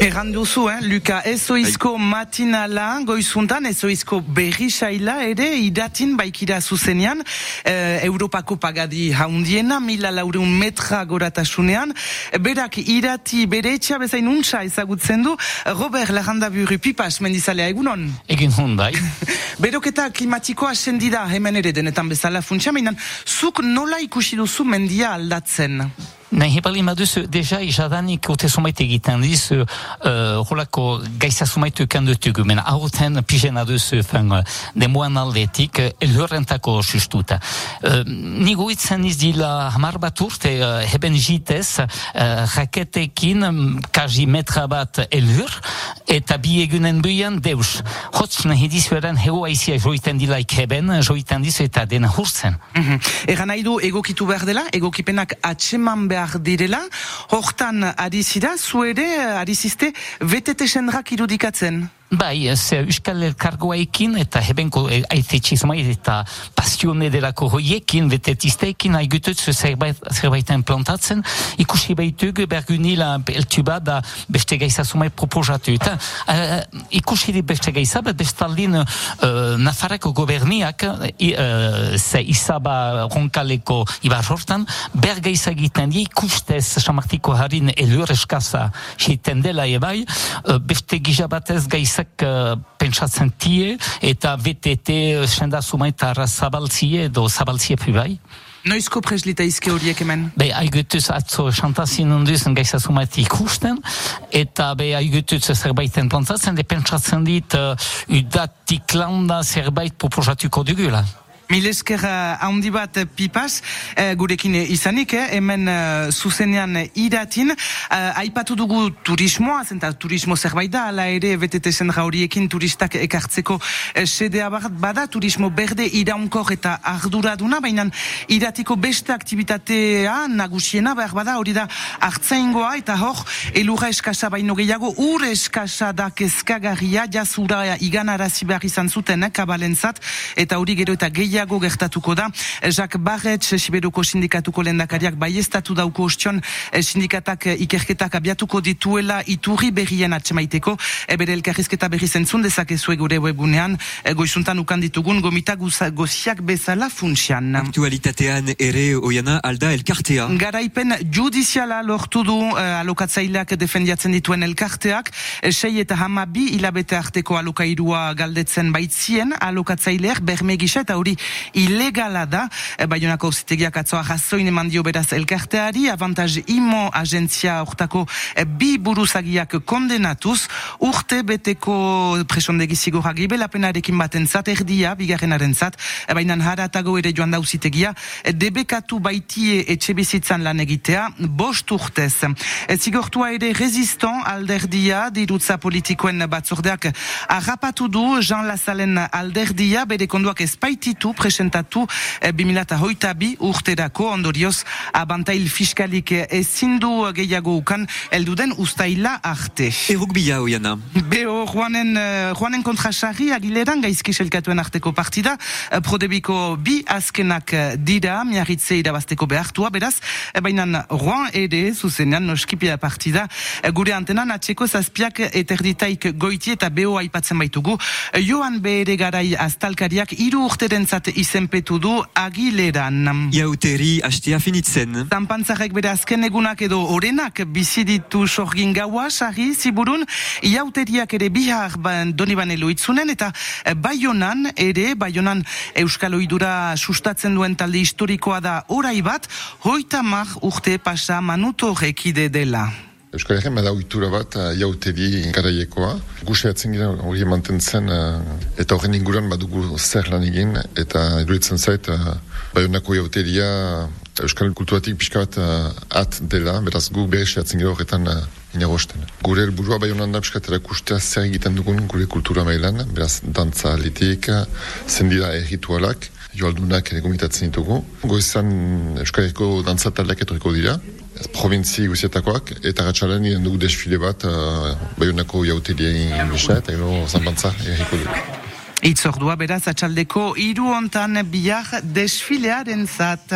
Erran duzu, eh, Luka, ezoizko matinala goizuntan, ezoizko berri saila ere idatin baikira zuzenean, eh, Europako pagadi haundiena, mila laureun metra goratasunean, berak irati bere etxea bezain untsa ezagutzen du, Robert Larrandaburu pipas mendizalea egunon? Egin hon bai. Beroketa klimatikoa sendida hemen ere denetan bezala funtsia, mainan, zuk nola ikusi duzu mendia aldatzen? Nahi hepali maduz, deja jadanik ote sumait egiten diz, uh, holako gaisa sumaitu kandutugu, mena aurten pijena duz, fan, demoan aldetik, elhorrentako sustuta. Uh, nigo itzen izdila hamar bat urte, uh, heben jitez, uh, raketekin, kaji metra bat elhur, eta bi egunen buian deus. Hotz nahi dizueran hego aizia joiten dilaik heben, joiten dizu eta dena hurtzen. Mm -hmm. Egan nahi du egokitu behar dela, egokipenak atseman behar direla, hortan ari zira, zu ere ari ziste, vetete senrak irudikatzen? Bai, ez Euskal Elkargoaekin eta hebenko e, aitetxizmai eta pasione delako hoiekin, betetizteekin haigutut zerbait, zerbaiten plantatzen, ikusi behitug bergunila eltu bat da beste gaizazumai proposatu. Eta uh, ikusi di beste gaizaz, bet bestaldin uh, Nafarako goberniak uh, ze izaba ronkaleko ibar hortan, ber gaizagiten di ikustez Samartiko harin elur eskaza jiten dela ebai, uh, beste gizabatez gaizaz gauzak uh, pentsatzen tie, eta VTT senda sumaitara zabaltzie edo zabaltzie pribai. Noizko preslita izke horiek hemen? Be, haigutuz atzo xantazin hunduzen gaisa sumait ikusten, eta be, haigutuz zerbaiten plantatzen, de pentsatzen dit, uh, udatik landa zerbait proposatuko dugula. Milesker handi bat pipas, eh, gurekin izanik, eh, hemen uh, zuzenean iratin, uh, aipatu dugu turismoa, zenta turismo zerbait da, ala ere BTT zenra horiekin turistak ekartzeko uh, sedea bada, turismo berde iraunkor eta arduraduna, baina iratiko beste aktivitatea nagusiena, behar bada, hori da hartzaingoa, eta hor, elurra eskasa baino gehiago, ur eskasa da kezkagarria, jazura igan arazi behar izan zuten, eh, kabalentzat, eta hori gero eta gehiago gehiago gertatuko da. Jacques Barret, Siberuko sindikatuko lendakariak baiestatu dauko ostion eh, sindikatak eh, ikerketak abiatuko dituela iturri berrien atxemaiteko. Ebere elkarrizketa berri zentzun dezakezue gure webunean, eh, goizuntan ukan ditugun gomita goziak bezala funtsian. Aktualitatean ere oiana alda elkartea. Garaipen judiziala lortu du alokatzaileak defendiatzen dituen elkarteak, sei eta hamabi hilabete arteko alokairua galdetzen baitzien alokatzaileak bermegisa eta hori ilegala da, e, baionako zitegiak atzoa jazoin eman dio beraz elkarteari, avantaz imo agentzia urtako e, bi buruzagiak kondenatuz, urte beteko presondegi zigorra gibelapenarekin baten zat, erdia, bigarrenaren zat, e, bainan haratago ere joan da uzitegia, e, debekatu baitie etxe bizitzan lan egitea, bost urtez. E, zigortua ere reziston alderdia, dirutza politikoen batzordeak, arrapatu du Jean Lazalen alderdia, bere konduak ezpaititu presentatu e, hoita bi urterako ondorioz abantail fiskalik ezin du gehiago ukan elduden ustaila arte. Eruk bila hoiana. Beo Juanen, Juanen kontra sarri agileran gaizki selkatuen arteko partida prodebiko bi azkenak dira miarritze irabazteko behartua beraz bainan Juan ere zuzenean noskipia partida gure antenan atxeko zazpiak eterditaik goiti eta beo aipatzen baitugu Joan bere garai astalkariak iru urteren izenpetu du agileran. Iauteri hastia finitzen. Tampantzarek bere azken egunak edo orenak biziditu sorgin gaua, sari, ziburun, iauteriak ere bihar ban, doni banelo itzunen, eta eh, baionan ere, baionan Euskal Oidura sustatzen duen talde historikoa da orai bat, hoita mar urte pasa manuto rekide dela. Euskal Herren bada oitura bat uh, jauteri garaiekoa. Guseatzen gira hori mantentzen uh, eta horren inguran badugu zer lan egin eta iruditzen zait uh, baionako jauteria Euskal kulturatik pixka bat at dela, beraz gu bereseatzen gira horretan inagosten. Gure elburua baionan da pixka kustea zer egiten dugun gure kultura mailan, beraz dantza alitik, zendira erritualak, joaldunak ere gomitatzen ditugu. Goizan Euskal Herriko dantza taldeak etoriko dira, provintzi guzietakoak, eta gatxalen nire dugu desfile bat uh, Bayonako jautelien gisa, eta gero zanbantza erriko dugu. Itzordua beraz atxaldeko iru ontan bihar desfilearen zat.